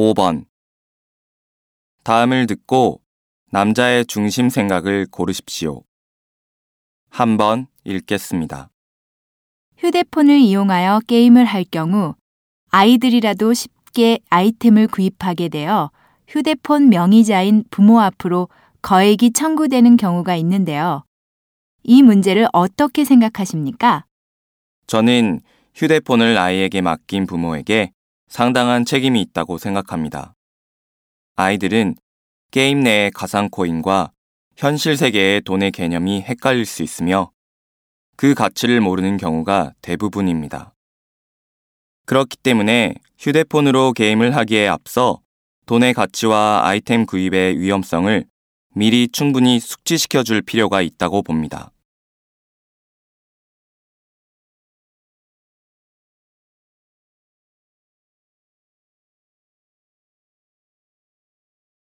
5번. 다음을 듣고 남자의 중심 생각을 고르십시오. 한번 읽겠습니다. 휴대폰을 이용하여 게임을 할 경우 아이들이라도 쉽게 아이템을 구입하게 되어 휴대폰 명의자인 부모 앞으로 거액이 청구되는 경우가 있는데요. 이 문제를 어떻게 생각하십니까? 저는 휴대폰을 아이에게 맡긴 부모에게 상당한 책임이 있다고 생각합니다. 아이들은 게임 내의 가상 코인과 현실 세계의 돈의 개념이 헷갈릴 수 있으며 그 가치를 모르는 경우가 대부분입니다. 그렇기 때문에 휴대폰으로 게임을 하기에 앞서 돈의 가치와 아이템 구입의 위험성을 미리 충분히 숙지시켜 줄 필요가 있다고 봅니다.